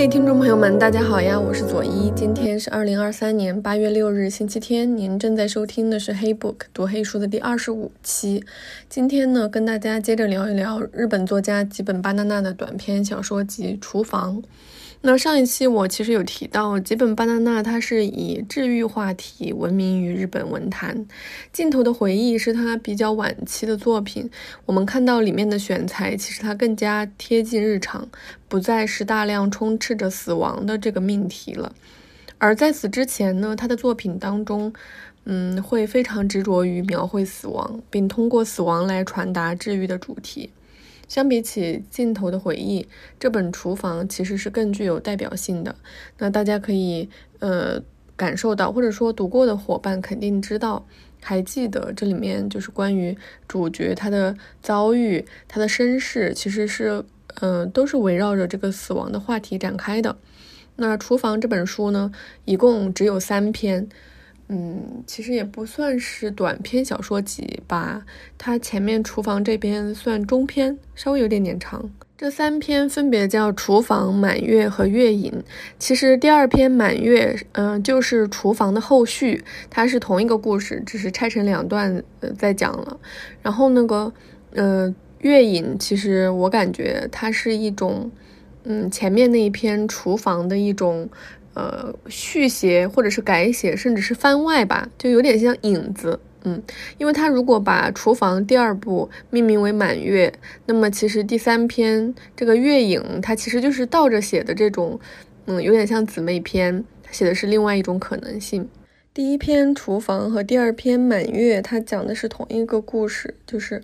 嘿，听众朋友们，大家好呀，我是左一。今天是二零二三年八月六日，星期天。您正在收听的是黑 book 读黑书的第二十五期。今天呢，跟大家接着聊一聊日本作家吉本巴娜娜的短篇小说集《厨房》。那上一期我其实有提到，吉本巴娜娜他是以治愈话题闻名于日本文坛。尽头的回忆是他比较晚期的作品，我们看到里面的选材，其实它更加贴近日常，不再是大量充斥着死亡的这个命题了。而在此之前呢，他的作品当中，嗯，会非常执着于描绘死亡，并通过死亡来传达治愈的主题。相比起《尽头的回忆》，这本《厨房》其实是更具有代表性的。那大家可以呃感受到，或者说读过的伙伴肯定知道，还记得这里面就是关于主角他的遭遇、他的身世，其实是嗯都是围绕着这个死亡的话题展开的。那《厨房》这本书呢，一共只有三篇。嗯，其实也不算是短篇小说集吧，它前面厨房这边算中篇，稍微有点点长。这三篇分别叫《厨房》《满月》和《月影》。其实第二篇《满月》嗯，就是《厨房》的后续，它是同一个故事，只是拆成两段呃在讲了。然后那个呃《月影》，其实我感觉它是一种嗯前面那一篇《厨房》的一种。呃，续写或者是改写，甚至是番外吧，就有点像影子。嗯，因为他如果把厨房第二部命名为满月，那么其实第三篇这个月影，它其实就是倒着写的这种，嗯，有点像姊妹篇，它写的是另外一种可能性。第一篇厨房和第二篇满月，它讲的是同一个故事，就是，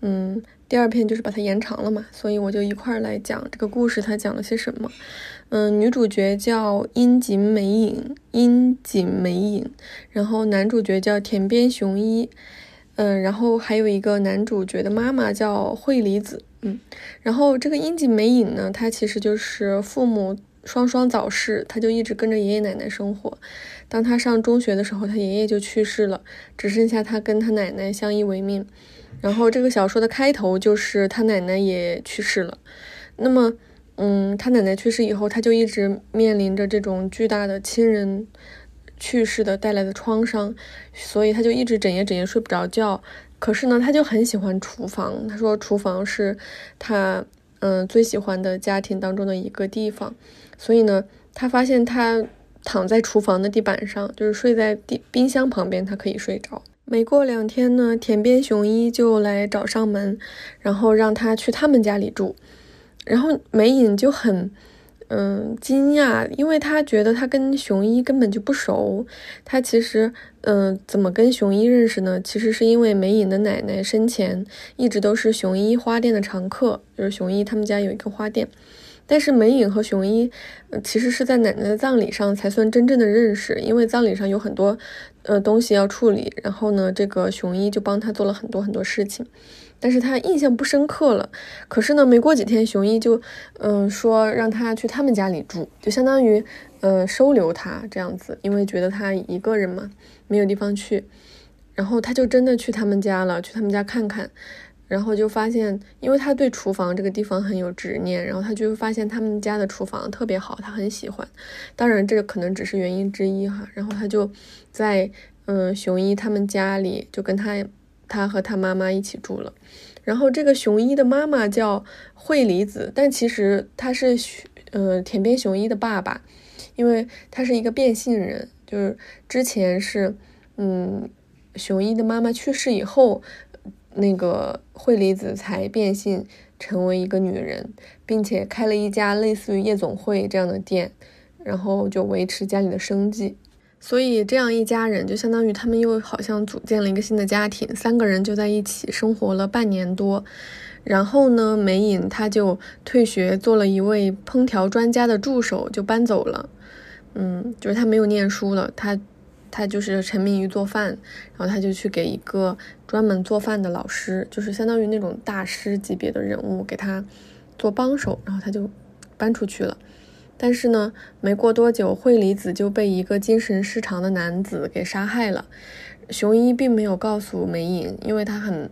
嗯，第二篇就是把它延长了嘛，所以我就一块儿来讲这个故事，它讲了些什么。嗯，女主角叫樱井美影，樱井美影，然后男主角叫田边雄一，嗯，然后还有一个男主角的妈妈叫惠梨子，嗯，然后这个樱井美影呢，她其实就是父母双双早逝，她就一直跟着爷爷奶奶生活。当她上中学的时候，她爷爷就去世了，只剩下她跟她奶奶相依为命。然后这个小说的开头就是她奶奶也去世了，那么。嗯，他奶奶去世以后，他就一直面临着这种巨大的亲人去世的带来的创伤，所以他就一直整夜整夜睡不着觉。可是呢，他就很喜欢厨房，他说厨房是他嗯最喜欢的家庭当中的一个地方。所以呢，他发现他躺在厨房的地板上，就是睡在地冰箱旁边，他可以睡着。没过两天呢，田边雄一就来找上门，然后让他去他们家里住。然后美影就很，嗯，惊讶，因为他觉得他跟熊一根本就不熟。他其实，嗯，怎么跟熊一认识呢？其实是因为美影的奶奶生前一直都是熊一花店的常客，就是熊一他们家有一个花店。但是美影和熊一，其实是在奶奶的葬礼上才算真正的认识，因为葬礼上有很多，呃，东西要处理。然后呢，这个熊一就帮他做了很多很多事情。但是他印象不深刻了。可是呢，没过几天，熊一就，嗯，说让他去他们家里住，就相当于，呃，收留他这样子，因为觉得他一个人嘛，没有地方去。然后他就真的去他们家了，去他们家看看，然后就发现，因为他对厨房这个地方很有执念，然后他就发现他们家的厨房特别好，他很喜欢。当然，这个可能只是原因之一哈。然后他就在，嗯，熊一他们家里就跟他。他和他妈妈一起住了，然后这个熊一的妈妈叫惠梨子，但其实他是呃田边雄一的爸爸，因为他是一个变性人，就是之前是嗯雄一的妈妈去世以后，那个惠梨子才变性成为一个女人，并且开了一家类似于夜总会这样的店，然后就维持家里的生计。所以这样一家人就相当于他们又好像组建了一个新的家庭，三个人就在一起生活了半年多。然后呢，美影他就退学做了一位烹调专家的助手，就搬走了。嗯，就是他没有念书了，他他就是沉迷于做饭，然后他就去给一个专门做饭的老师，就是相当于那种大师级别的人物给他做帮手，然后他就搬出去了。但是呢，没过多久，惠里子就被一个精神失常的男子给杀害了。雄一并没有告诉美影，因为他很，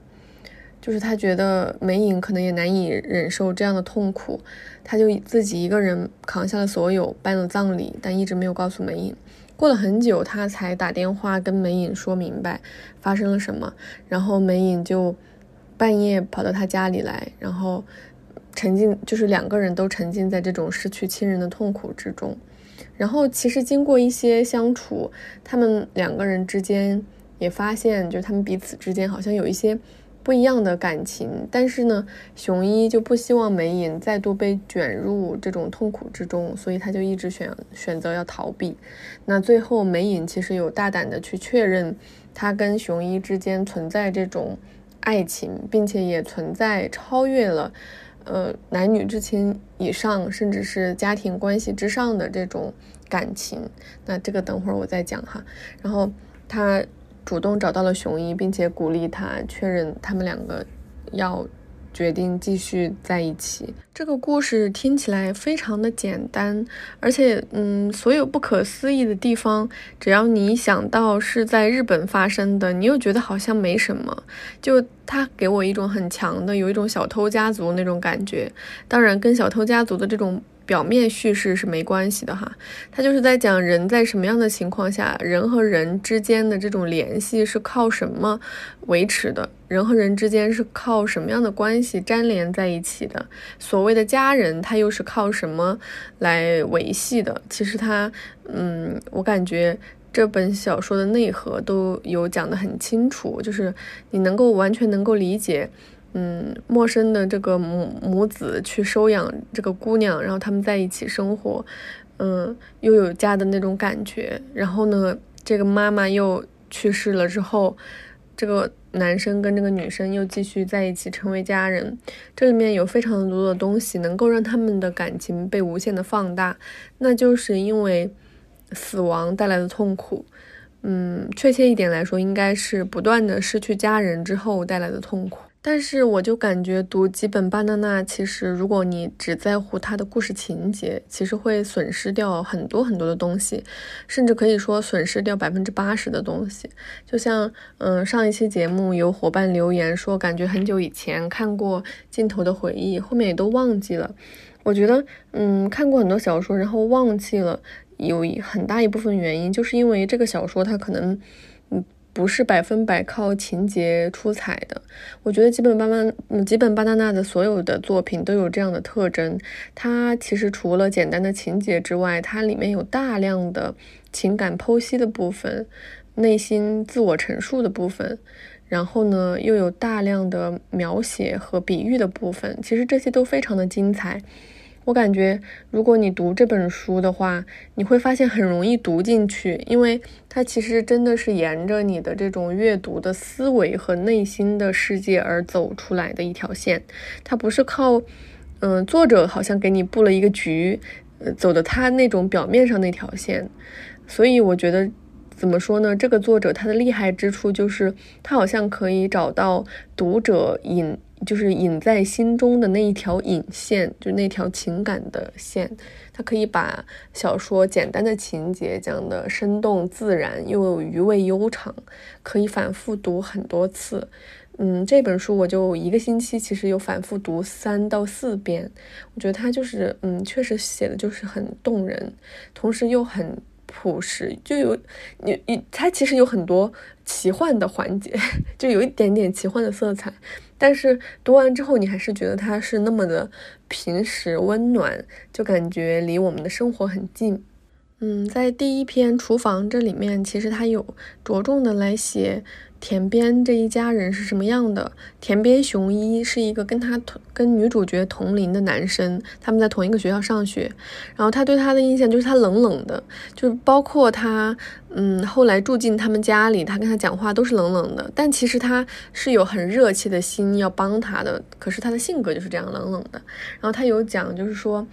就是他觉得梅影可能也难以忍受这样的痛苦，他就自己一个人扛下了所有，办了葬礼，但一直没有告诉梅影。过了很久，他才打电话跟梅影说明白发生了什么，然后梅影就半夜跑到他家里来，然后沉浸，就是两个人都沉浸在这种失去亲人的痛苦之中。然后其实经过一些相处，他们两个人之间也发现，就他们彼此之间好像有一些不一样的感情。但是呢，熊一就不希望梅影再度被卷入这种痛苦之中，所以他就一直选选择要逃避。那最后梅影其实有大胆的去确认，他跟熊一之间存在这种爱情，并且也存在超越了。呃，男女之情以上，甚至是家庭关系之上的这种感情，那这个等会儿我再讲哈。然后他主动找到了熊一，并且鼓励他确认他们两个要。决定继续在一起。这个故事听起来非常的简单，而且，嗯，所有不可思议的地方，只要你想到是在日本发生的，你又觉得好像没什么。就它给我一种很强的，有一种小偷家族那种感觉。当然，跟小偷家族的这种。表面叙事是没关系的哈，他就是在讲人在什么样的情况下，人和人之间的这种联系是靠什么维持的，人和人之间是靠什么样的关系粘连在一起的，所谓的家人他又是靠什么来维系的？其实他，嗯，我感觉这本小说的内核都有讲得很清楚，就是你能够完全能够理解。嗯，陌生的这个母母子去收养这个姑娘，然后他们在一起生活，嗯，又有家的那种感觉。然后呢，这个妈妈又去世了之后，这个男生跟这个女生又继续在一起成为家人。这里面有非常多的东西能够让他们的感情被无限的放大，那就是因为死亡带来的痛苦。嗯，确切一点来说，应该是不断的失去家人之后带来的痛苦。但是我就感觉读几本巴娜娜，其实如果你只在乎它的故事情节，其实会损失掉很多很多的东西，甚至可以说损失掉百分之八十的东西。就像，嗯，上一期节目有伙伴留言说，感觉很久以前看过《镜头的回忆》，后面也都忘记了。我觉得，嗯，看过很多小说，然后忘记了，有很大一部分原因，就是因为这个小说它可能。不是百分百靠情节出彩的，我觉得基本巴巴嗯基本巴纳纳的所有的作品都有这样的特征。它其实除了简单的情节之外，它里面有大量的情感剖析的部分，内心自我陈述的部分，然后呢又有大量的描写和比喻的部分。其实这些都非常的精彩。我感觉，如果你读这本书的话，你会发现很容易读进去，因为它其实真的是沿着你的这种阅读的思维和内心的世界而走出来的一条线。它不是靠，嗯，作者好像给你布了一个局，呃，走的他那种表面上那条线。所以我觉得，怎么说呢？这个作者他的厉害之处就是，他好像可以找到读者引。就是隐在心中的那一条引线，就那条情感的线，它可以把小说简单的情节讲得生动自然，又有余味悠长，可以反复读很多次。嗯，这本书我就一个星期，其实有反复读三到四遍。我觉得它就是，嗯，确实写的就是很动人，同时又很。朴实就有你你，它其实有很多奇幻的环节，就有一点点奇幻的色彩。但是读完之后，你还是觉得它是那么的平实温暖，就感觉离我们的生活很近。嗯，在第一篇厨房这里面，其实他有着重的来写。田边这一家人是什么样的？田边雄一是一个跟他同跟女主角同龄的男生，他们在同一个学校上学。然后他对他的印象就是他冷冷的，就是包括他，嗯，后来住进他们家里，他跟他讲话都是冷冷的。但其实他是有很热切的心要帮他的，可是他的性格就是这样冷冷的。然后他有讲，就是说。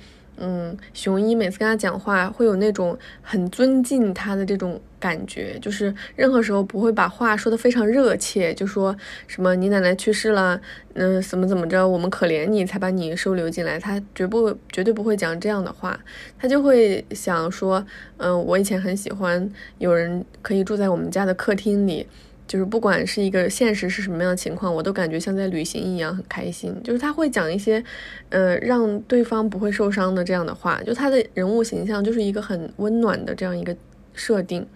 嗯，熊一每次跟他讲话，会有那种很尊敬他的这种感觉，就是任何时候不会把话说的非常热切，就说什么你奶奶去世了，嗯，怎么怎么着，我们可怜你才把你收留进来，他绝不绝对不会讲这样的话，他就会想说，嗯，我以前很喜欢有人可以住在我们家的客厅里。就是不管是一个现实是什么样的情况，我都感觉像在旅行一样很开心。就是他会讲一些，呃，让对方不会受伤的这样的话。就他的人物形象就是一个很温暖的这样一个设定。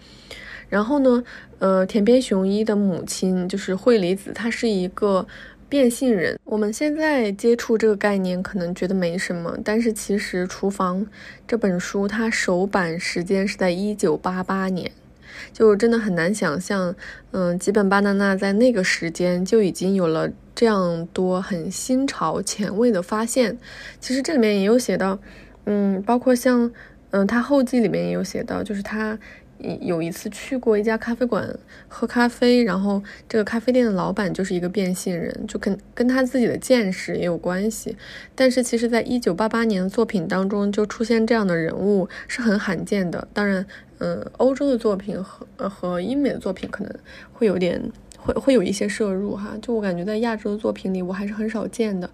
然后呢，呃，田边雄一的母亲就是惠梨子，她是一个变性人。我们现在接触这个概念可能觉得没什么，但是其实《厨房》这本书它首版时间是在一九八八年。就真的很难想象，嗯，吉本巴娜娜在那个时间就已经有了这样多很新潮前卫的发现。其实这里面也有写到，嗯，包括像，嗯，他后记里面也有写到，就是他。有一次去过一家咖啡馆喝咖啡，然后这个咖啡店的老板就是一个变性人，就跟跟他自己的见识也有关系。但是其实，在一九八八年的作品当中就出现这样的人物是很罕见的。当然，嗯，欧洲的作品和和英美的作品可能会有点会会有一些摄入哈。就我感觉在亚洲的作品里，我还是很少见的。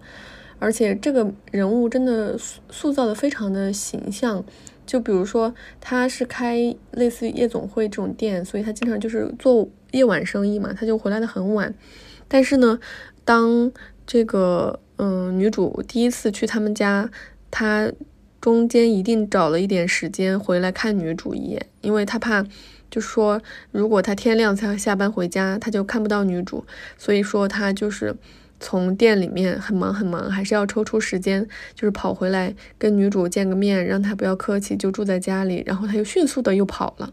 而且这个人物真的塑塑造的非常的形象。就比如说，他是开类似于夜总会这种店，所以他经常就是做夜晚生意嘛，他就回来的很晚。但是呢，当这个嗯女主第一次去他们家，他中间一定找了一点时间回来看女主一眼，因为他怕，就说如果他天亮才下班回家，他就看不到女主，所以说他就是。从店里面很忙很忙，还是要抽出时间，就是跑回来跟女主见个面，让她不要客气，就住在家里。然后他又迅速的又跑了，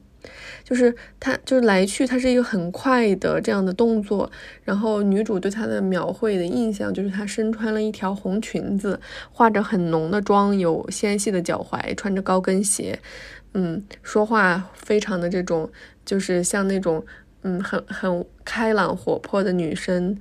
就是他就是来去，他是一个很快的这样的动作。然后女主对他的描绘的印象就是他身穿了一条红裙子，化着很浓的妆，有纤细的脚踝，穿着高跟鞋，嗯，说话非常的这种，就是像那种嗯很很开朗活泼的女生。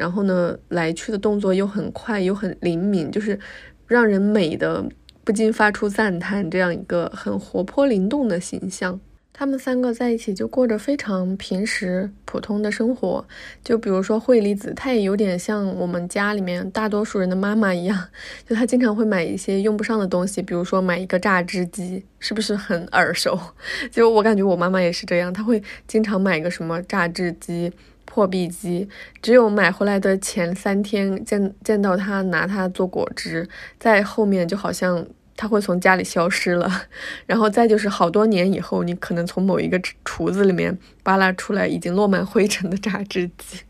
然后呢，来去的动作又很快又很灵敏，就是让人美的不禁发出赞叹。这样一个很活泼灵动的形象，他们三个在一起就过着非常平时普通的生活。就比如说惠梨子，她也有点像我们家里面大多数人的妈妈一样，就她经常会买一些用不上的东西，比如说买一个榨汁机，是不是很耳熟？就我感觉我妈妈也是这样，她会经常买个什么榨汁机。破壁机，只有买回来的前三天见见到他拿它做果汁，在后面就好像他会从家里消失了，然后再就是好多年以后，你可能从某一个厨子里面扒拉出来已经落满灰尘的榨汁机，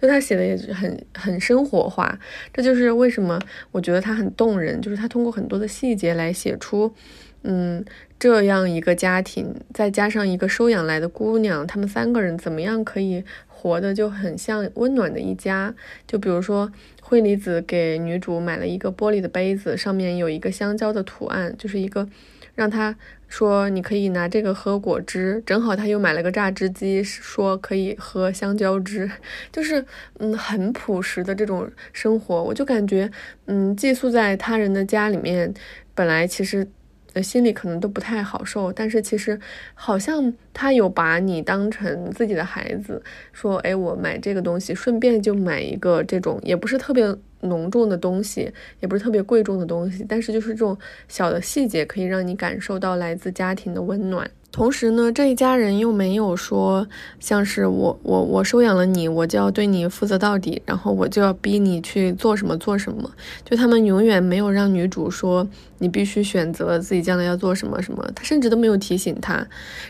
就他写的也是很很生活化，这就是为什么我觉得他很动人，就是他通过很多的细节来写出，嗯，这样一个家庭，再加上一个收养来的姑娘，他们三个人怎么样可以。活的就很像温暖的一家，就比如说惠梨子给女主买了一个玻璃的杯子，上面有一个香蕉的图案，就是一个让她说你可以拿这个喝果汁，正好她又买了个榨汁机，说可以喝香蕉汁，就是嗯很朴实的这种生活，我就感觉嗯寄宿在他人的家里面，本来其实。心里可能都不太好受，但是其实好像他有把你当成自己的孩子，说，哎，我买这个东西，顺便就买一个这种，也不是特别浓重的东西，也不是特别贵重的东西，但是就是这种小的细节，可以让你感受到来自家庭的温暖。同时呢，这一家人又没有说像是我我我收养了你，我就要对你负责到底，然后我就要逼你去做什么做什么。就他们永远没有让女主说你必须选择自己将来要做什么什么，他甚至都没有提醒她。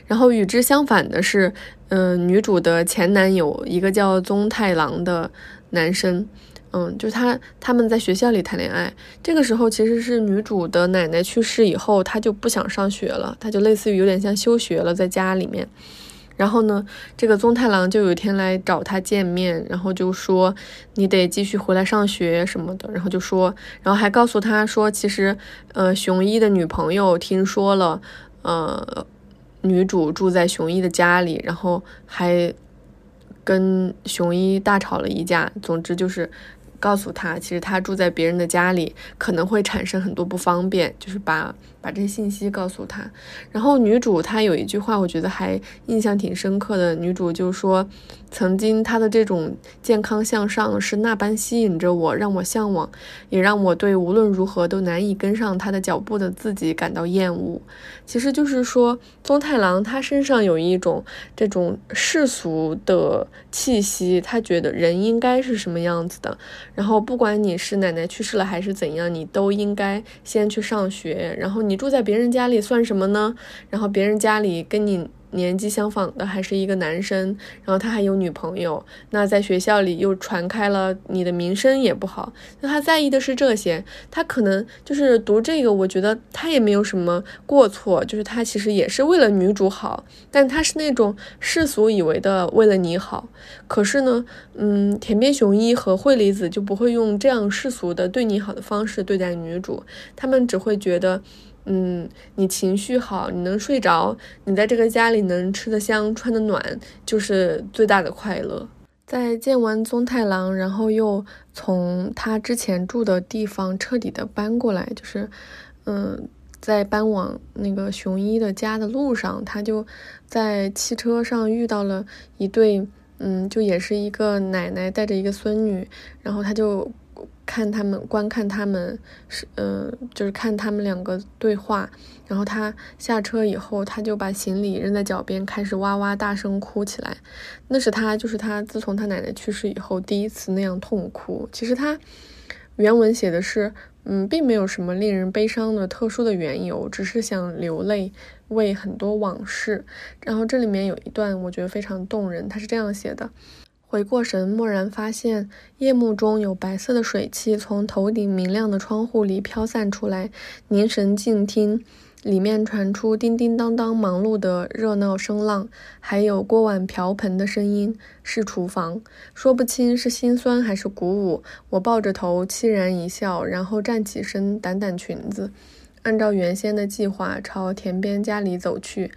然后与之相反的是，嗯，女主的前男友一个叫宗太郎的男生。嗯，就他他们在学校里谈恋爱，这个时候其实是女主的奶奶去世以后，她就不想上学了，她就类似于有点像休学了，在家里面。然后呢，这个宗太郎就有一天来找她见面，然后就说你得继续回来上学什么的，然后就说，然后还告诉他说，其实呃熊一的女朋友听说了，呃女主住在熊一的家里，然后还跟熊一大吵了一架，总之就是。告诉他，其实他住在别人的家里，可能会产生很多不方便，就是把把这些信息告诉他。然后女主她有一句话，我觉得还印象挺深刻的。女主就说，曾经她的这种健康向上是那般吸引着我，让我向往，也让我对无论如何都难以跟上她的脚步的自己感到厌恶。其实就是说，宗太郎他身上有一种这种世俗的气息，他觉得人应该是什么样子的。然后，不管你是奶奶去世了还是怎样，你都应该先去上学。然后，你住在别人家里算什么呢？然后，别人家里跟你。年纪相仿的还是一个男生，然后他还有女朋友，那在学校里又传开了，你的名声也不好。那他在意的是这些，他可能就是读这个，我觉得他也没有什么过错，就是他其实也是为了女主好，但他是那种世俗以为的为了你好。可是呢，嗯，田边雄一和惠梨子就不会用这样世俗的对你好的方式对待女主，他们只会觉得。嗯，你情绪好，你能睡着，你在这个家里能吃得香、穿得暖，就是最大的快乐。在见完宗太郎，然后又从他之前住的地方彻底的搬过来，就是，嗯，在搬往那个雄一的家的路上，他就在汽车上遇到了一对，嗯，就也是一个奶奶带着一个孙女，然后他就。看他们，观看他们，是，嗯，就是看他们两个对话。然后他下车以后，他就把行李扔在脚边，开始哇哇大声哭起来。那是他，就是他自从他奶奶去世以后第一次那样痛哭。其实他原文写的是，嗯，并没有什么令人悲伤的特殊的缘由，只是想流泪，为很多往事。然后这里面有一段我觉得非常动人，他是这样写的。回过神，蓦然发现夜幕中有白色的水汽从头顶明亮的窗户里飘散出来。凝神静听，里面传出叮叮当当忙碌的热闹声浪，还有锅碗瓢盆的声音。是厨房，说不清是心酸还是鼓舞。我抱着头，凄然一笑，然后站起身，掸掸裙子，按照原先的计划朝田边家里走去。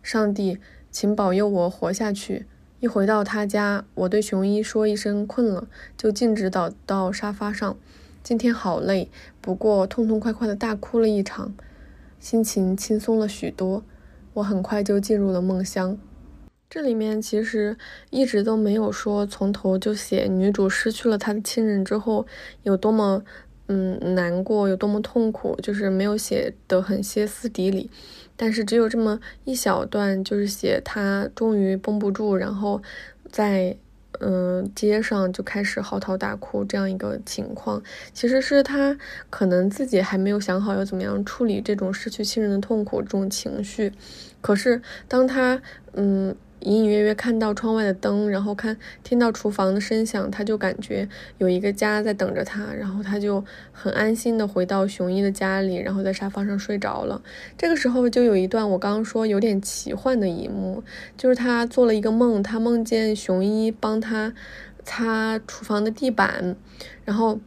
上帝，请保佑我活下去。一回到他家，我对熊一说一声困了，就径直倒到沙发上。今天好累，不过痛痛快快的大哭了一场，心情轻松了许多。我很快就进入了梦乡。这里面其实一直都没有说从头就写女主失去了她的亲人之后有多么嗯难过，有多么痛苦，就是没有写得很歇斯底里。但是只有这么一小段，就是写他终于绷不住，然后在嗯街上就开始嚎啕大哭这样一个情况。其实是他可能自己还没有想好要怎么样处理这种失去亲人的痛苦这种情绪。可是当他嗯。隐隐约约看到窗外的灯，然后看听到厨房的声响，他就感觉有一个家在等着他，然后他就很安心的回到熊一的家里，然后在沙发上睡着了。这个时候就有一段我刚刚说有点奇幻的一幕，就是他做了一个梦，他梦见熊一帮他擦厨房的地板，然后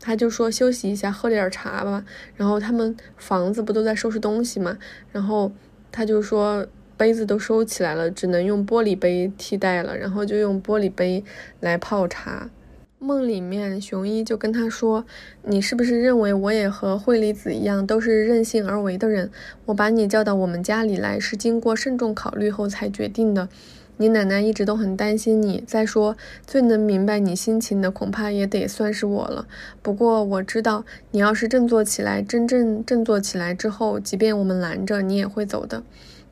他就说休息一下，喝点茶吧。然后他们房子不都在收拾东西嘛，然后他就说。杯子都收起来了，只能用玻璃杯替代了，然后就用玻璃杯来泡茶。梦里面，熊一就跟他说：“你是不是认为我也和惠梨子一样，都是任性而为的人？我把你叫到我们家里来，是经过慎重考虑后才决定的。你奶奶一直都很担心你。再说，最能明白你心情的，恐怕也得算是我了。不过我知道，你要是振作起来，真正振作起来之后，即便我们拦着，你也会走的。”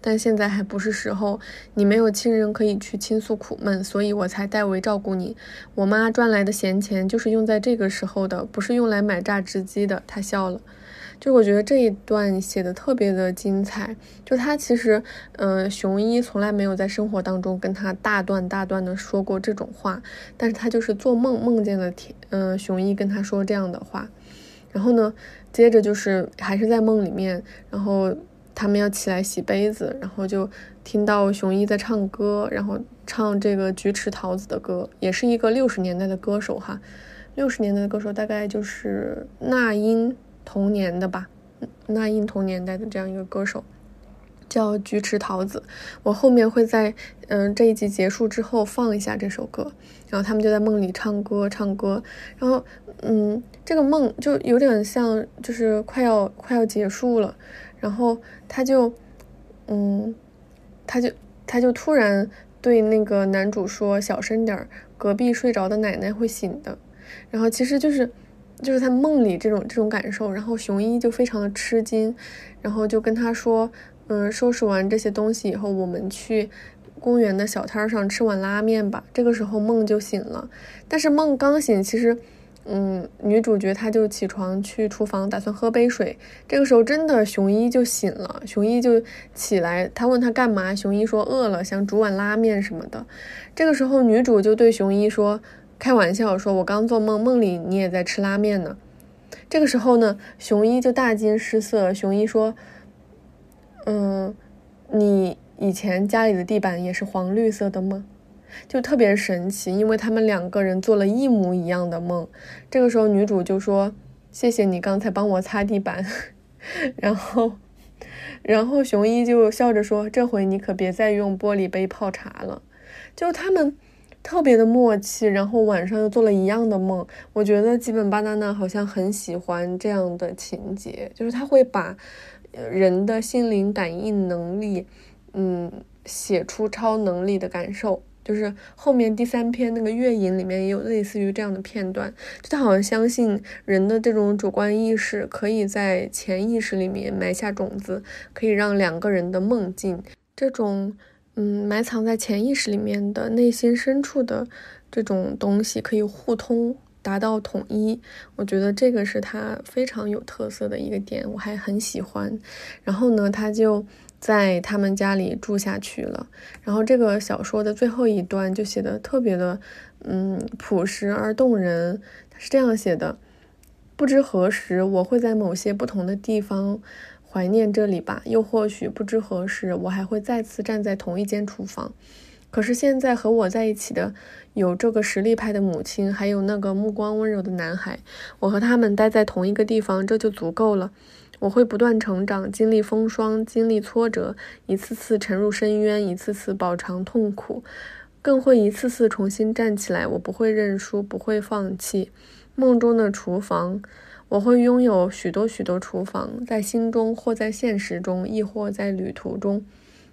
但现在还不是时候，你没有亲人可以去倾诉苦闷，所以我才代为照顾你。我妈赚来的闲钱就是用在这个时候的，不是用来买榨汁机的。他笑了，就我觉得这一段写的特别的精彩。就他其实，嗯，熊一从来没有在生活当中跟他大段大段的说过这种话，但是他就是做梦梦见了天，嗯，熊一跟他说这样的话。然后呢，接着就是还是在梦里面，然后。他们要起来洗杯子，然后就听到熊一在唱歌，然后唱这个菊池桃子的歌，也是一个六十年代的歌手哈。六十年代的歌手大概就是那英同年的吧，那英同年代的这样一个歌手。叫《菊池桃子》。我后面会在嗯这一集结束之后放一下这首歌，然后他们就在梦里唱歌唱歌，然后嗯这个梦就有点像就是快要快要结束了，然后他就嗯他就他就突然对那个男主说小声点儿，隔壁睡着的奶奶会醒的。然后其实就是，就是他梦里这种这种感受。然后熊一就非常的吃惊，然后就跟他说：“嗯，收拾完这些东西以后，我们去公园的小摊上吃碗拉面吧。”这个时候梦就醒了，但是梦刚醒，其实，嗯，女主角她就起床去厨房打算喝杯水。这个时候真的熊一就醒了，熊一就起来，他问他干嘛，熊一说饿了，想煮碗拉面什么的。这个时候女主就对熊一说。开玩笑说：“我刚做梦，梦里你也在吃拉面呢。”这个时候呢，熊一就大惊失色。熊一说：“嗯，你以前家里的地板也是黄绿色的吗？”就特别神奇，因为他们两个人做了一模一样的梦。这个时候，女主就说：“谢谢你刚才帮我擦地板。”然后，然后熊一就笑着说：“这回你可别再用玻璃杯泡茶了。”就他们。特别的默契，然后晚上又做了一样的梦。我觉得基本巴娜娜好像很喜欢这样的情节，就是他会把人的心灵感应能力，嗯，写出超能力的感受。就是后面第三篇那个月影里面也有类似于这样的片段，就他好像相信人的这种主观意识可以在潜意识里面埋下种子，可以让两个人的梦境这种。嗯，埋藏在潜意识里面的内心深处的这种东西可以互通，达到统一。我觉得这个是他非常有特色的一个点，我还很喜欢。然后呢，他就在他们家里住下去了。然后这个小说的最后一段就写的特别的，嗯，朴实而动人。他是这样写的：不知何时我会在某些不同的地方。怀念这里吧，又或许不知何时，我还会再次站在同一间厨房。可是现在和我在一起的有这个实力派的母亲，还有那个目光温柔的男孩。我和他们待在同一个地方，这就足够了。我会不断成长，经历风霜，经历挫折，一次次沉入深渊，一次次饱尝痛苦，更会一次次重新站起来。我不会认输，不会放弃。梦中的厨房。我会拥有许多许多厨房，在心中或在现实中，亦或在旅途中，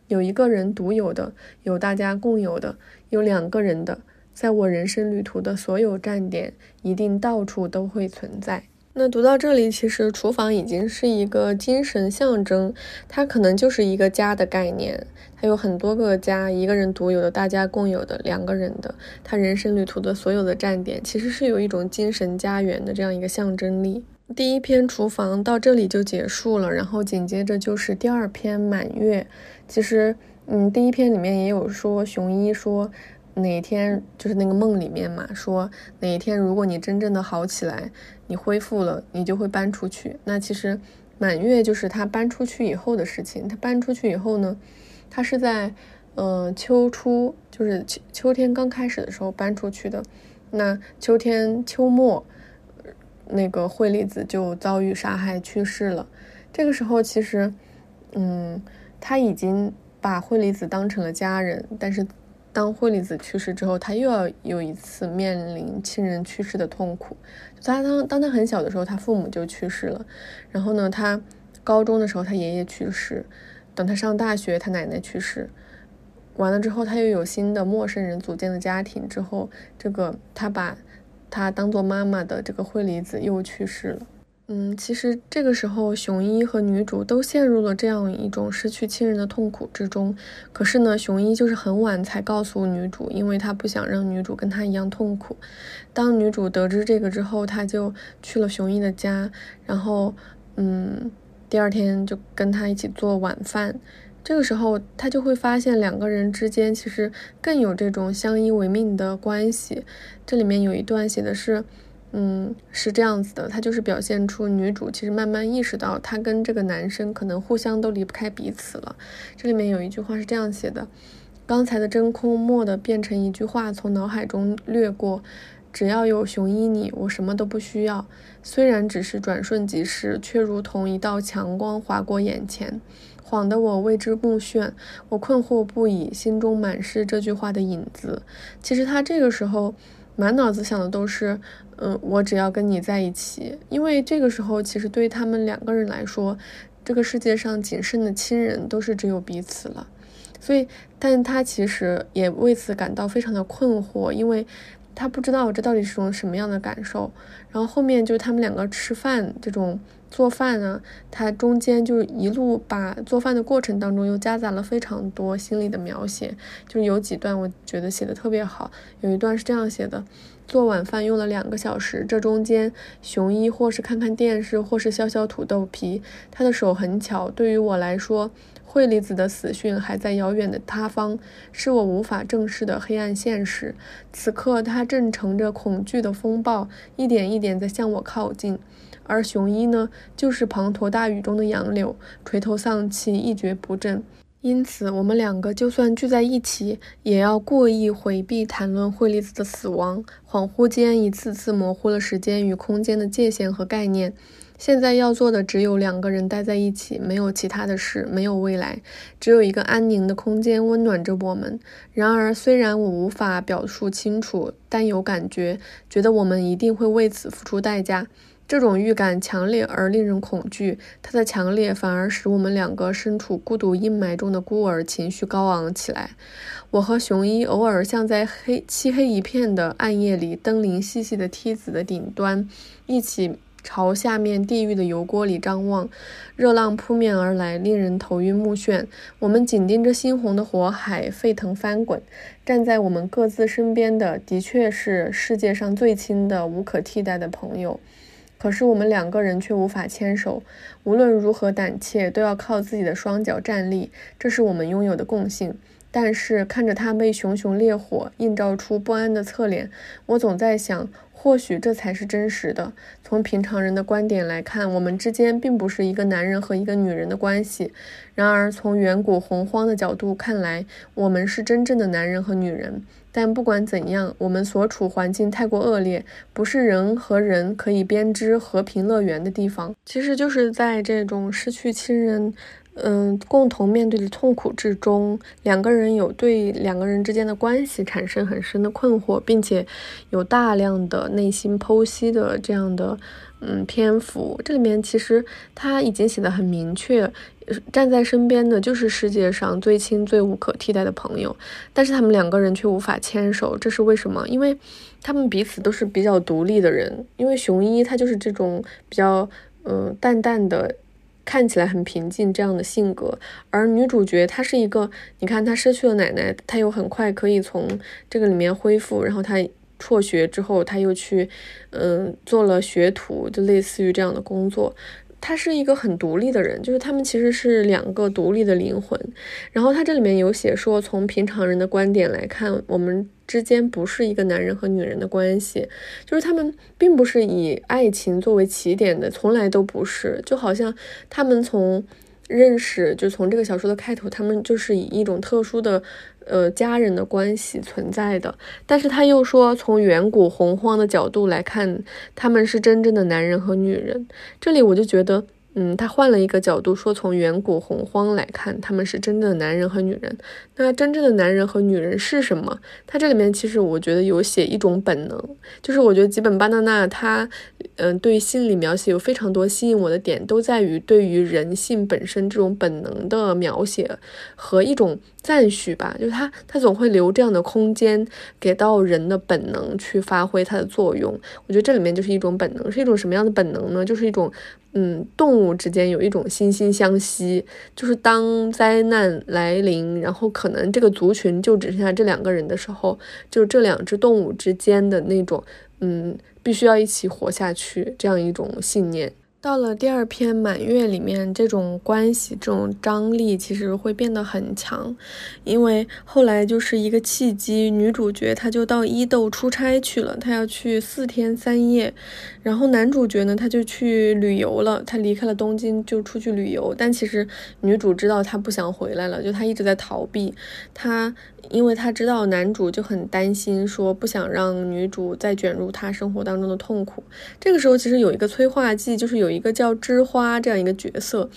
有一个人独有的，有大家共有的，有两个人的，在我人生旅途的所有站点，一定到处都会存在。那读到这里，其实厨房已经是一个精神象征，它可能就是一个家的概念，它有很多个家，一个人独有的，大家共有的，两个人的，他人生旅途的所有的站点，其实是有一种精神家园的这样一个象征力。第一篇厨房到这里就结束了，然后紧接着就是第二篇满月。其实，嗯，第一篇里面也有说，熊一说。哪一天就是那个梦里面嘛，说哪一天如果你真正的好起来，你恢复了，你就会搬出去。那其实满月就是他搬出去以后的事情。他搬出去以后呢，他是在呃秋初，就是秋秋天刚开始的时候搬出去的。那秋天秋末，那个惠利子就遭遇杀害去世了。这个时候其实，嗯，他已经把惠利子当成了家人，但是。当惠理子去世之后，他又要有一次面临亲人去世的痛苦。他当当他很小的时候，他父母就去世了。然后呢，他高中的时候，他爷爷去世。等他上大学，他奶奶去世。完了之后，他又有新的陌生人组建的家庭。之后，这个他把他当做妈妈的这个惠理子又去世了。嗯，其实这个时候，熊一和女主都陷入了这样一种失去亲人的痛苦之中。可是呢，熊一就是很晚才告诉女主，因为他不想让女主跟他一样痛苦。当女主得知这个之后，他就去了熊一的家，然后，嗯，第二天就跟他一起做晚饭。这个时候，他就会发现两个人之间其实更有这种相依为命的关系。这里面有一段写的是。嗯，是这样子的，他就是表现出女主其实慢慢意识到，她跟这个男生可能互相都离不开彼此了。这里面有一句话是这样写的：刚才的真空默的变成一句话，从脑海中掠过。只要有熊一你，我什么都不需要。虽然只是转瞬即逝，却如同一道强光划过眼前。晃得我为之目眩，我困惑不已，心中满是这句话的影子。其实他这个时候满脑子想的都是，嗯，我只要跟你在一起，因为这个时候其实对他们两个人来说，这个世界上仅剩的亲人都是只有彼此了。所以，但他其实也为此感到非常的困惑，因为他不知道这到底是种什么样的感受。然后后面就他们两个吃饭这种。做饭啊，他中间就一路把做饭的过程当中又夹杂了非常多心理的描写，就有几段我觉得写的特别好。有一段是这样写的：做晚饭用了两个小时，这中间熊一或是看看电视，或是削削土豆皮。他的手很巧，对于我来说，惠利子的死讯还在遥远的他方，是我无法正视的黑暗现实。此刻，他正乘着恐惧的风暴，一点一点在向我靠近。而雄一呢，就是滂沱大雨中的杨柳，垂头丧气，一蹶不振。因此，我们两个就算聚在一起，也要故意回避谈论惠利子的死亡。恍惚间，一次次模糊了时间与空间的界限和概念。现在要做的只有两个人待在一起，没有其他的事，没有未来，只有一个安宁的空间温暖着我们。然而，虽然我无法表述清楚，但有感觉，觉得我们一定会为此付出代价。这种预感强烈而令人恐惧，它的强烈反而使我们两个身处孤独阴霾中的孤儿情绪高昂起来。我和熊一偶尔像在黑漆黑一片的暗夜里，灯灵细细的梯子的顶端，一起朝下面地狱的油锅里张望。热浪扑面而来，令人头晕目眩。我们紧盯着猩红的火海沸腾翻滚。站在我们各自身边的，的确是世界上最亲的、无可替代的朋友。可是我们两个人却无法牵手，无论如何胆怯，都要靠自己的双脚站立，这是我们拥有的共性。但是看着他被熊熊烈火映照出不安的侧脸，我总在想。或许这才是真实的。从平常人的观点来看，我们之间并不是一个男人和一个女人的关系。然而，从远古洪荒的角度看来，我们是真正的男人和女人。但不管怎样，我们所处环境太过恶劣，不是人和人可以编织和平乐园的地方。其实就是在这种失去亲人。嗯，共同面对的痛苦之中，两个人有对两个人之间的关系产生很深的困惑，并且有大量的内心剖析的这样的嗯篇幅。这里面其实他已经写的很明确，站在身边的就是世界上最亲最无可替代的朋友，但是他们两个人却无法牵手，这是为什么？因为他们彼此都是比较独立的人，因为雄一他就是这种比较嗯淡淡的。看起来很平静这样的性格，而女主角她是一个，你看她失去了奶奶，她又很快可以从这个里面恢复，然后她辍学之后，她又去，嗯，做了学徒，就类似于这样的工作。他是一个很独立的人，就是他们其实是两个独立的灵魂。然后他这里面有写说，从平常人的观点来看，我们。之间不是一个男人和女人的关系，就是他们并不是以爱情作为起点的，从来都不是。就好像他们从认识，就从这个小说的开头，他们就是以一种特殊的，呃，家人的关系存在的。但是他又说，从远古洪荒的角度来看，他们是真正的男人和女人。这里我就觉得。嗯，他换了一个角度说，从远古洪荒来看，他们是真正的男人和女人。那真正的男人和女人是什么？他这里面其实我觉得有写一种本能，就是我觉得吉本巴纳纳他，嗯，对心理描写有非常多吸引我的点，都在于对于人性本身这种本能的描写和一种赞许吧。就是他他总会留这样的空间给到人的本能去发挥它的作用。我觉得这里面就是一种本能，是一种什么样的本能呢？就是一种。嗯，动物之间有一种惺惺相惜，就是当灾难来临，然后可能这个族群就只剩下这两个人的时候，就这两只动物之间的那种，嗯，必须要一起活下去这样一种信念。到了第二篇《满月》里面，这种关系、这种张力其实会变得很强，因为后来就是一个契机，女主角她就到伊豆出差去了，她要去四天三夜，然后男主角呢，他就去旅游了，他离开了东京就出去旅游，但其实女主知道他不想回来了，就他一直在逃避，他。因为他知道男主就很担心，说不想让女主再卷入他生活当中的痛苦。这个时候，其实有一个催化剂，就是有一个叫枝花这样一个角色。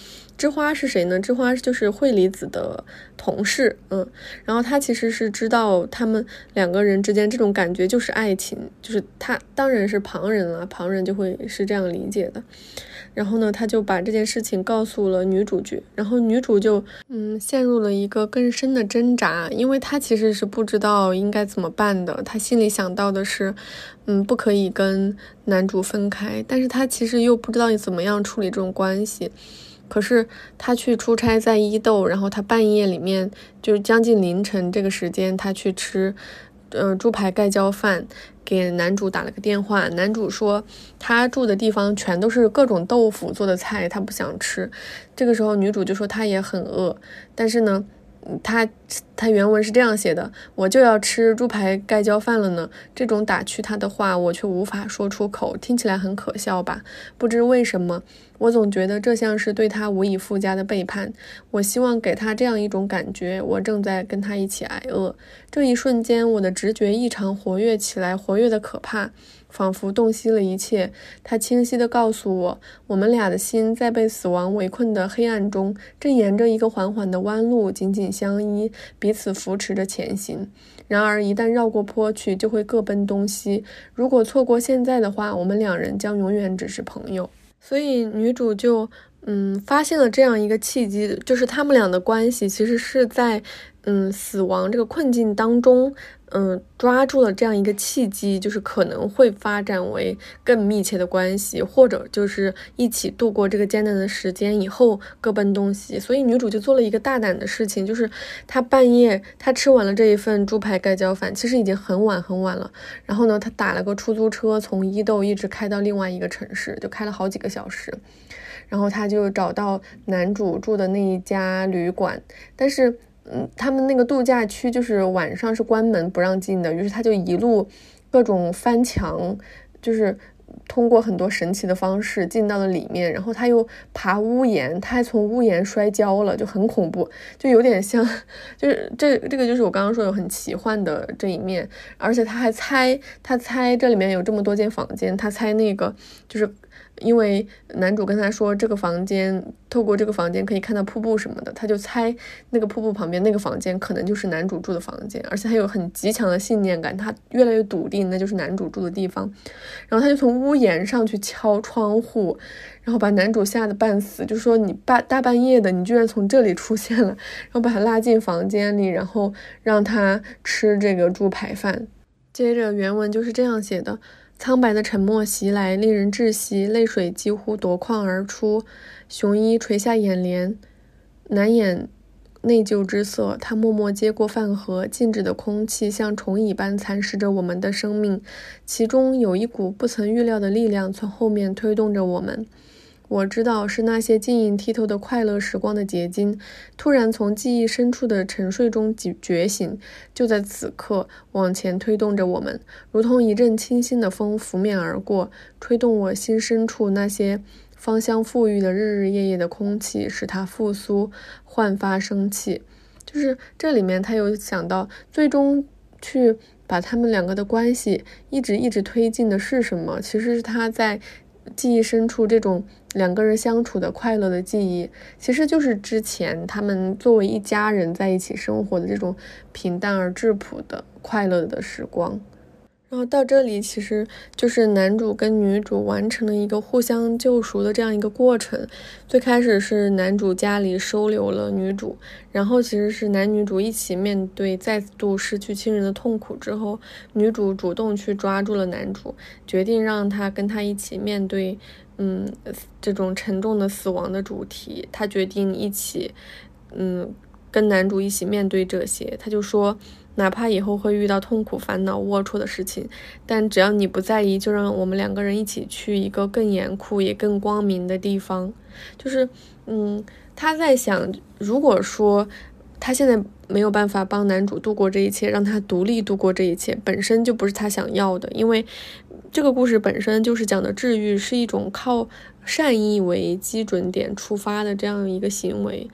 之花是谁呢？之花就是惠离子的同事，嗯，然后他其实是知道他们两个人之间这种感觉就是爱情，就是他当然是旁人了，旁人就会是这样理解的。然后呢，他就把这件事情告诉了女主角，然后女主就嗯陷入了一个更深的挣扎，因为她其实是不知道应该怎么办的。她心里想到的是，嗯，不可以跟男主分开，但是她其实又不知道怎么样处理这种关系。可是他去出差在伊豆，然后他半夜里面就是将近凌晨这个时间，他去吃，呃，猪排盖浇饭。给男主打了个电话，男主说他住的地方全都是各种豆腐做的菜，他不想吃。这个时候女主就说她也很饿，但是呢。他他原文是这样写的：我就要吃猪排盖浇饭了呢。这种打趣他的话，我却无法说出口，听起来很可笑吧？不知为什么，我总觉得这像是对他无以复加的背叛。我希望给他这样一种感觉：我正在跟他一起挨饿。这一瞬间，我的直觉异常活跃起来，活跃的可怕。仿佛洞悉了一切，他清晰地告诉我，我们俩的心在被死亡围困的黑暗中，正沿着一个缓缓的弯路紧紧相依，彼此扶持着前行。然而，一旦绕过坡去，就会各奔东西。如果错过现在的话，我们两人将永远只是朋友。所以，女主就嗯发现了这样一个契机，就是他们俩的关系其实是在嗯死亡这个困境当中。嗯，抓住了这样一个契机，就是可能会发展为更密切的关系，或者就是一起度过这个艰难的时间以后各奔东西。所以女主就做了一个大胆的事情，就是她半夜她吃完了这一份猪排盖浇饭，其实已经很晚很晚了。然后呢，她打了个出租车，从伊豆一直开到另外一个城市，就开了好几个小时。然后她就找到男主住的那一家旅馆，但是。嗯，他们那个度假区就是晚上是关门不让进的，于是他就一路各种翻墙，就是通过很多神奇的方式进到了里面，然后他又爬屋檐，他还从屋檐摔跤了，就很恐怖，就有点像，就是这这个就是我刚刚说有很奇幻的这一面，而且他还猜，他猜这里面有这么多间房间，他猜那个就是。因为男主跟他说这个房间，透过这个房间可以看到瀑布什么的，他就猜那个瀑布旁边那个房间可能就是男主住的房间，而且他有很极强的信念感，他越来越笃定那就是男主住的地方。然后他就从屋檐上去敲窗户，然后把男主吓得半死，就说你半大半夜的，你居然从这里出现了，然后把他拉进房间里，然后让他吃这个猪排饭。接着原文就是这样写的。苍白的沉默袭来，令人窒息，泪水几乎夺眶而出。雄一垂下眼帘，难掩内疚之色。他默默接过饭盒，静止的空气像虫蚁般蚕食着我们的生命，其中有一股不曾预料的力量从后面推动着我们。我知道是那些晶莹剔透的快乐时光的结晶，突然从记忆深处的沉睡中觉醒，就在此刻往前推动着我们，如同一阵清新的风拂面而过，吹动我心深处那些芳香馥郁的日日夜夜的空气，使它复苏焕发生气。就是这里面他有想到，最终去把他们两个的关系一直一直推进的是什么？其实是他在。记忆深处，这种两个人相处的快乐的记忆，其实就是之前他们作为一家人在一起生活的这种平淡而质朴的快乐的时光。然后到这里，其实就是男主跟女主完成了一个互相救赎的这样一个过程。最开始是男主家里收留了女主，然后其实是男女主一起面对再度失去亲人的痛苦之后，女主主动去抓住了男主，决定让他跟他一起面对，嗯，这种沉重的死亡的主题。他决定一起，嗯，跟男主一起面对这些。他就说。哪怕以后会遇到痛苦、烦恼、龌龊的事情，但只要你不在意，就让我们两个人一起去一个更严酷也更光明的地方。就是，嗯，他在想，如果说他现在没有办法帮男主度过这一切，让他独立度过这一切，本身就不是他想要的。因为这个故事本身就是讲的治愈，是一种靠善意为基准点出发的这样一个行为。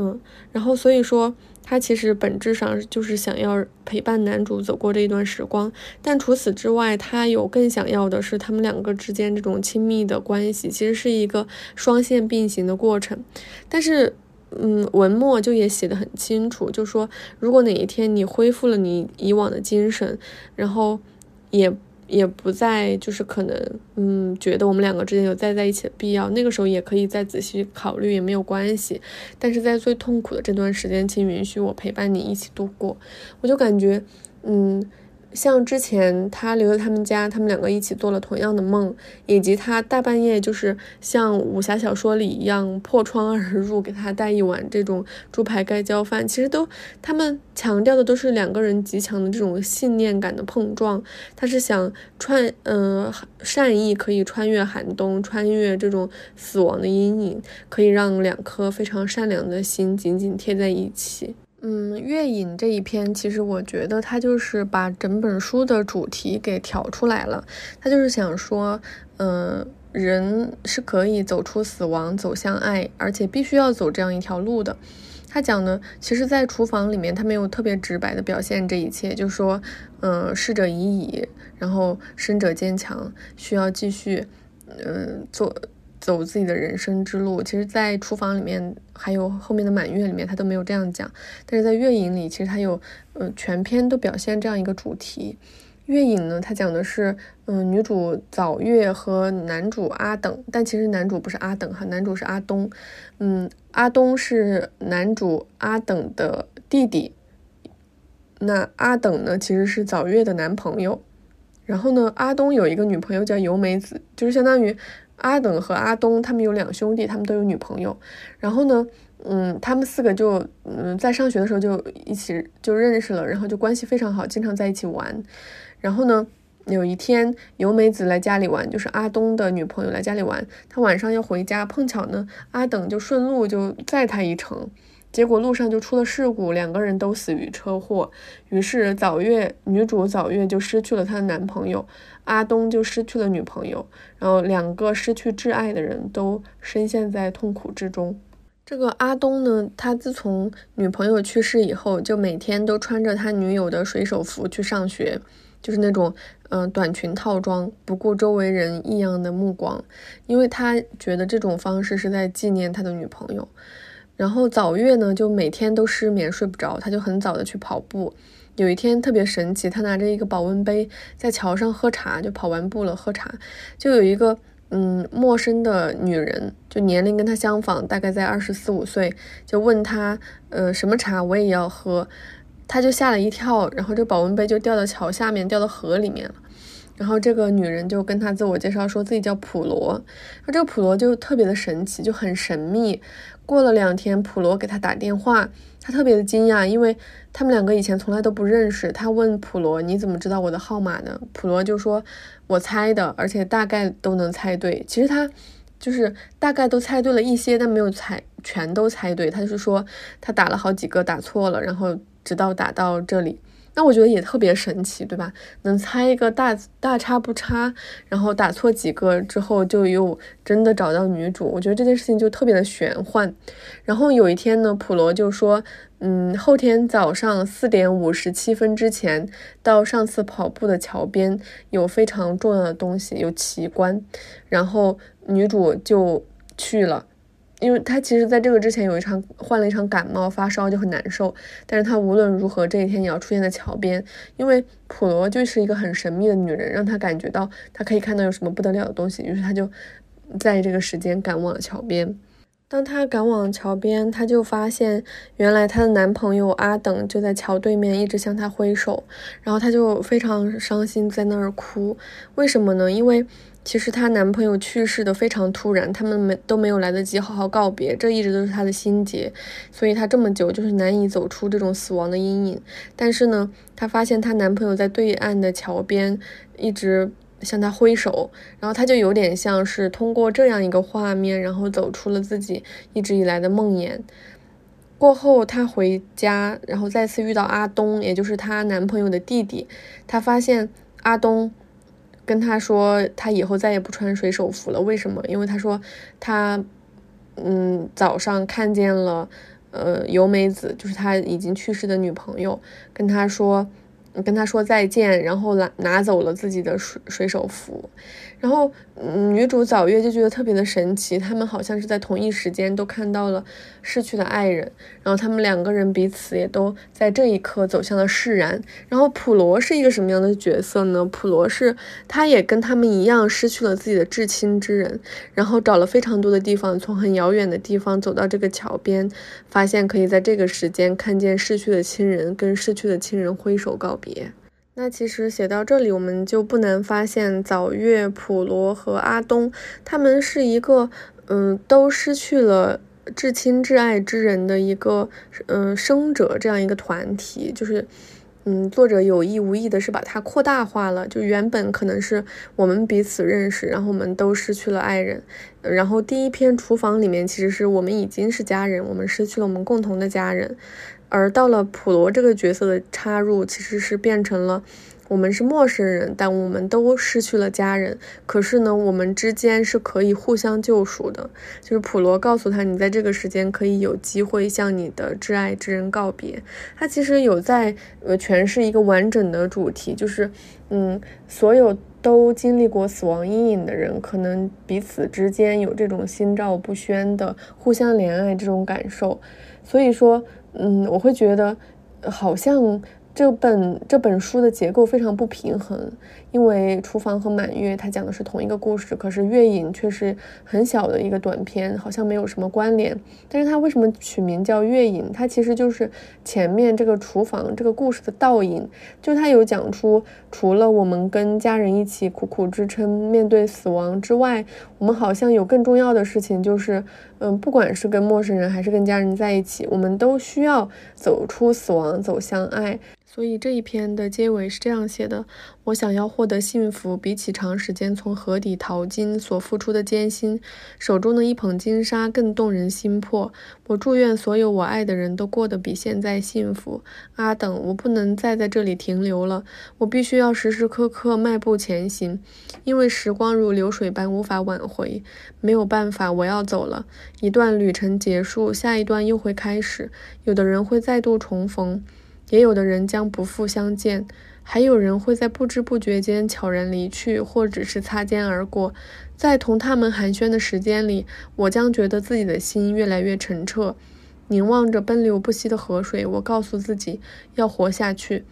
嗯，然后所以说。他其实本质上就是想要陪伴男主走过这一段时光，但除此之外，他有更想要的是他们两个之间这种亲密的关系，其实是一个双线并行的过程。但是，嗯，文末就也写的很清楚，就说如果哪一天你恢复了你以往的精神，然后也。也不再就是可能，嗯，觉得我们两个之间有再在一起的必要，那个时候也可以再仔细考虑，也没有关系。但是在最痛苦的这段时间，请允许我陪伴你一起度过。我就感觉，嗯。像之前他留在他们家，他们两个一起做了同样的梦，以及他大半夜就是像武侠小说里一样破窗而入，给他带一碗这种猪排盖浇饭，其实都他们强调的都是两个人极强的这种信念感的碰撞。他是想穿，嗯，善意可以穿越寒冬，穿越这种死亡的阴影，可以让两颗非常善良的心紧紧贴在一起。嗯，月影这一篇，其实我觉得他就是把整本书的主题给挑出来了。他就是想说，嗯，人是可以走出死亡，走向爱，而且必须要走这样一条路的。他讲呢，其实，在厨房里面，他没有特别直白的表现这一切，就说，嗯，逝者已矣，然后生者坚强，需要继续，嗯，做。走自己的人生之路，其实，在厨房里面，还有后面的满月里面，他都没有这样讲。但是在月影里，其实他有，嗯，全篇都表现这样一个主题。月影呢，他讲的是，嗯，女主早月和男主阿等，但其实男主不是阿等哈，男主是阿东。嗯，阿东是男主阿等的弟弟。那阿等呢，其实是早月的男朋友。然后呢，阿东有一个女朋友叫由美子，就是相当于。阿等和阿东他们有两兄弟，他们都有女朋友。然后呢，嗯，他们四个就嗯在上学的时候就一起就认识了，然后就关系非常好，经常在一起玩。然后呢，有一天由美子来家里玩，就是阿东的女朋友来家里玩，他晚上要回家，碰巧呢阿等就顺路就载她一程。结果路上就出了事故，两个人都死于车祸。于是早月女主早月就失去了她的男朋友，阿东就失去了女朋友，然后两个失去挚爱的人都深陷在痛苦之中。这个阿东呢，他自从女朋友去世以后，就每天都穿着他女友的水手服去上学，就是那种嗯短裙套装，不顾周围人异样的目光，因为他觉得这种方式是在纪念他的女朋友。然后早月呢，就每天都失眠睡不着，他就很早的去跑步。有一天特别神奇，他拿着一个保温杯在桥上喝茶，就跑完步了喝茶，就有一个嗯陌生的女人，就年龄跟他相仿，大概在二十四五岁，就问他呃什么茶我也要喝，他就吓了一跳，然后这保温杯就掉到桥下面，掉到河里面了。然后这个女人就跟他自我介绍，说自己叫普罗。那这个普罗就特别的神奇，就很神秘。过了两天，普罗给他打电话，他特别的惊讶，因为他们两个以前从来都不认识。他问普罗：“你怎么知道我的号码呢？”普罗就说：“我猜的，而且大概都能猜对。”其实他就是大概都猜对了一些，但没有猜全都猜对。他就是说他打了好几个，打错了，然后直到打到这里。那我觉得也特别神奇，对吧？能猜一个大大差不差，然后打错几个之后，就又真的找到女主。我觉得这件事情就特别的玄幻。然后有一天呢，普罗就说：“嗯，后天早上四点五十七分之前到上次跑步的桥边，有非常重要的东西，有奇观。”然后女主就去了。因为他其实在这个之前有一场患了一场感冒发烧就很难受，但是他无论如何这一天也要出现在桥边，因为普罗就是一个很神秘的女人，让他感觉到他可以看到有什么不得了的东西，于是他就在这个时间赶往了桥边。当他赶往桥边，他就发现原来他的男朋友阿等就在桥对面一直向他挥手，然后他就非常伤心，在那儿哭。为什么呢？因为。其实她男朋友去世的非常突然，他们没都没有来得及好好告别，这一直都是她的心结，所以她这么久就是难以走出这种死亡的阴影。但是呢，她发现她男朋友在对岸的桥边一直向她挥手，然后她就有点像是通过这样一个画面，然后走出了自己一直以来的梦魇。过后她回家，然后再次遇到阿东，也就是她男朋友的弟弟，她发现阿东。跟他说，他以后再也不穿水手服了。为什么？因为他说他，嗯，早上看见了，呃，由美子就是他已经去世的女朋友，跟他说。跟他说再见，然后拿拿走了自己的水水手服，然后嗯女主早月就觉得特别的神奇，他们好像是在同一时间都看到了逝去的爱人，然后他们两个人彼此也都在这一刻走向了释然。然后普罗是一个什么样的角色呢？普罗是他也跟他们一样失去了自己的至亲之人，然后找了非常多的地方，从很遥远的地方走到这个桥边，发现可以在这个时间看见逝去的亲人，跟逝去的亲人挥手告。别，那其实写到这里，我们就不难发现，早月、普罗和阿东，他们是一个，嗯，都失去了至亲至爱之人的一个，嗯，生者这样一个团体。就是，嗯，作者有意无意的是把它扩大化了。就原本可能是我们彼此认识，然后我们都失去了爱人。然后第一篇厨房里面，其实是我们已经是家人，我们失去了我们共同的家人。而到了普罗这个角色的插入，其实是变成了我们是陌生人，但我们都失去了家人。可是呢，我们之间是可以互相救赎的。就是普罗告诉他，你在这个时间可以有机会向你的挚爱之人告别。他其实有在呃诠释一个完整的主题，就是嗯，所有都经历过死亡阴影的人，可能彼此之间有这种心照不宣的互相怜爱这种感受。所以说。嗯，我会觉得，好像这本这本书的结构非常不平衡。因为厨房和满月，它讲的是同一个故事，可是月影却是很小的一个短片，好像没有什么关联。但是它为什么取名叫月影？它其实就是前面这个厨房这个故事的倒影，就它有讲出，除了我们跟家人一起苦苦支撑面对死亡之外，我们好像有更重要的事情，就是嗯，不管是跟陌生人还是跟家人在一起，我们都需要走出死亡，走向爱。所以这一篇的结尾是这样写的：我想要获得幸福，比起长时间从河底淘金所付出的艰辛，手中的一捧金沙更动人心魄。我祝愿所有我爱的人都过得比现在幸福。阿等，我不能再在这里停留了，我必须要时时刻刻迈步前行，因为时光如流水般无法挽回。没有办法，我要走了。一段旅程结束，下一段又会开始。有的人会再度重逢。也有的人将不复相见，还有人会在不知不觉间悄然离去，或只是擦肩而过。在同他们寒暄的时间里，我将觉得自己的心越来越澄澈。凝望着奔流不息的河水，我告诉自己要活下去。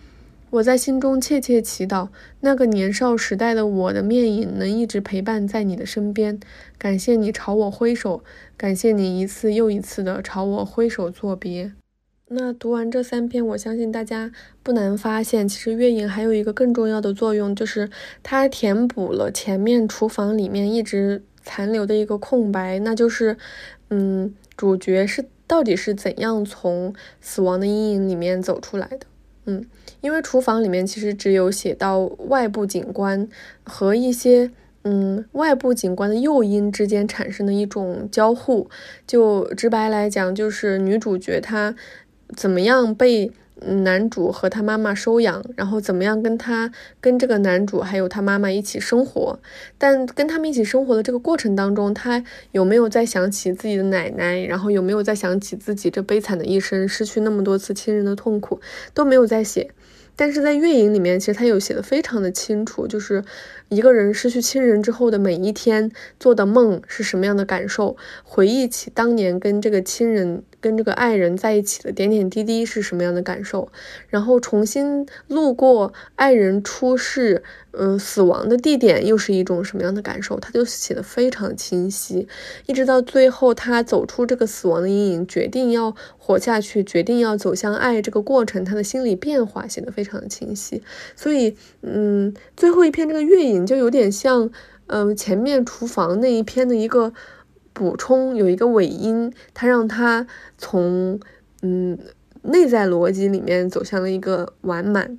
我在心中切切祈祷，那个年少时代的我的面影能一直陪伴在你的身边。感谢你朝我挥手，感谢你一次又一次的朝我挥手作别。那读完这三篇，我相信大家不难发现，其实月影还有一个更重要的作用，就是它填补了前面厨房里面一直残留的一个空白，那就是，嗯，主角是到底是怎样从死亡的阴影里面走出来的？嗯，因为厨房里面其实只有写到外部景观和一些嗯外部景观的诱因之间产生的一种交互，就直白来讲，就是女主角她。怎么样被男主和他妈妈收养，然后怎么样跟他跟这个男主还有他妈妈一起生活？但跟他们一起生活的这个过程当中，他有没有在想起自己的奶奶？然后有没有在想起自己这悲惨的一生，失去那么多次亲人的痛苦，都没有在写。但是在月影里面，其实他有写的非常的清楚，就是一个人失去亲人之后的每一天做的梦是什么样的感受，回忆起当年跟这个亲人。跟这个爱人在一起的点点滴滴是什么样的感受？然后重新路过爱人出事，嗯，死亡的地点又是一种什么样的感受？他就写的非常清晰，一直到最后他走出这个死亡的阴影，决定要活下去，决定要走向爱这个过程，他的心理变化写的非常的清晰。所以，嗯，最后一篇这个月影就有点像，嗯，前面厨房那一篇的一个。补充有一个尾音，它让它从嗯内在逻辑里面走向了一个完满。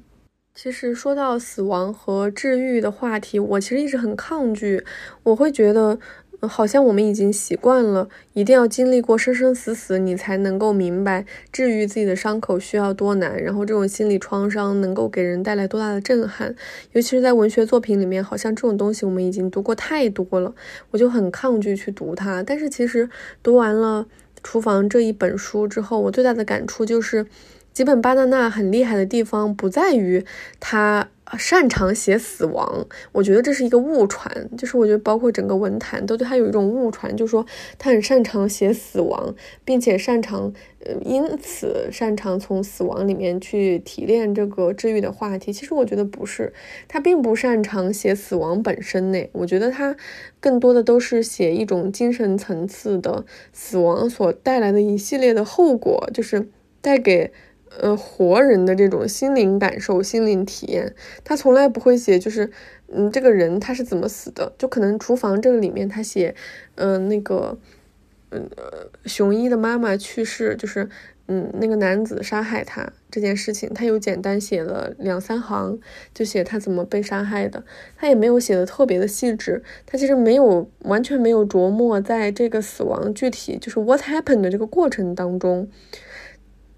其实说到死亡和治愈的话题，我其实一直很抗拒，我会觉得。好像我们已经习惯了，一定要经历过生生死死，你才能够明白治愈自己的伤口需要多难，然后这种心理创伤能够给人带来多大的震撼。尤其是在文学作品里面，好像这种东西我们已经读过太多了，我就很抗拒去读它。但是其实读完了。厨房这一本书之后，我最大的感触就是，吉本巴纳纳很厉害的地方不在于他。擅长写死亡，我觉得这是一个误传，就是我觉得包括整个文坛都对他有一种误传，就说他很擅长写死亡，并且擅长，呃，因此擅长从死亡里面去提炼这个治愈的话题。其实我觉得不是，他并不擅长写死亡本身呢。我觉得他更多的都是写一种精神层次的死亡所带来的一系列的后果，就是带给。呃，活人的这种心灵感受、心灵体验，他从来不会写，就是，嗯，这个人他是怎么死的？就可能厨房这个里面他写，嗯，那个，嗯，熊一的妈妈去世，就是，嗯，那个男子杀害他这件事情，他有简单写了两三行，就写他怎么被杀害的，他也没有写的特别的细致，他其实没有完全没有琢磨在这个死亡具体就是 what happened 的这个过程当中。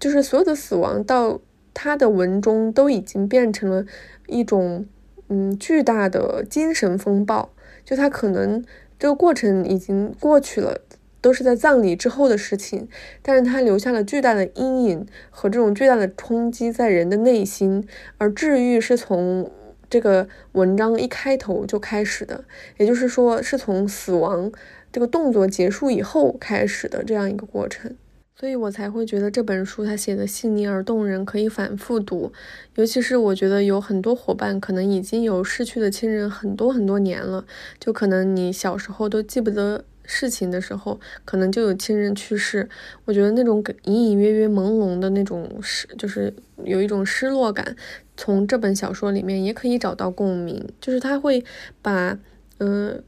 就是所有的死亡到他的文中都已经变成了一种嗯巨大的精神风暴，就他可能这个过程已经过去了，都是在葬礼之后的事情，但是他留下了巨大的阴影和这种巨大的冲击在人的内心，而治愈是从这个文章一开头就开始的，也就是说是从死亡这个动作结束以后开始的这样一个过程。所以我才会觉得这本书他写的细腻而动人，可以反复读。尤其是我觉得有很多伙伴可能已经有逝去的亲人很多很多年了，就可能你小时候都记不得事情的时候，可能就有亲人去世。我觉得那种隐隐约约朦胧的那种失，就是有一种失落感，从这本小说里面也可以找到共鸣。就是他会把，嗯，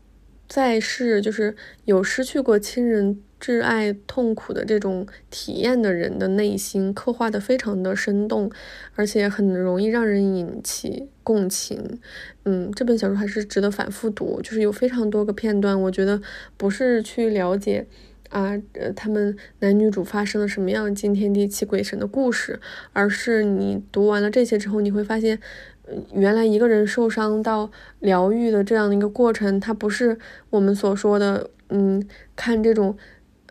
在世就是有失去过亲人。挚爱痛苦的这种体验的人的内心刻画的非常的生动，而且很容易让人引起共情。嗯，这本小说还是值得反复读，就是有非常多个片段，我觉得不是去了解啊，呃，他们男女主发生了什么样惊天地泣鬼神的故事，而是你读完了这些之后，你会发现，原来一个人受伤到疗愈的这样的一个过程，它不是我们所说的，嗯，看这种。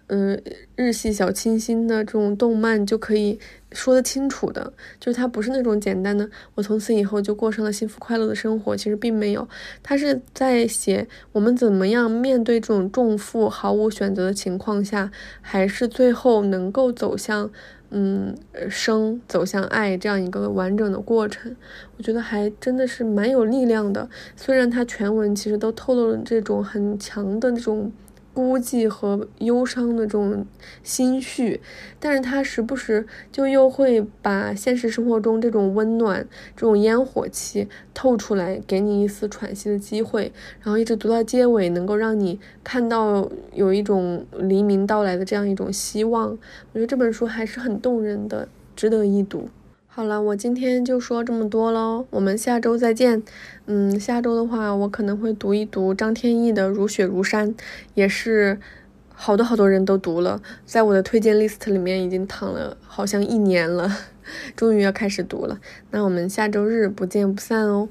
嗯，日系小清新的这种动漫就可以说得清楚的，就是它不是那种简单的，我从此以后就过上了幸福快乐的生活，其实并没有，它是在写我们怎么样面对这种重负、毫无选择的情况下，还是最后能够走向嗯生，走向爱这样一个完整的过程，我觉得还真的是蛮有力量的。虽然它全文其实都透露了这种很强的那种。孤寂和忧伤的这种心绪，但是他时不时就又会把现实生活中这种温暖、这种烟火气透出来，给你一丝喘息的机会，然后一直读到结尾，能够让你看到有一种黎明到来的这样一种希望。我觉得这本书还是很动人的，值得一读。好了，我今天就说这么多喽，我们下周再见。嗯，下周的话，我可能会读一读张天翼的《如雪如山》，也是好多好多人都读了，在我的推荐 list 里面已经躺了好像一年了，终于要开始读了。那我们下周日不见不散哦。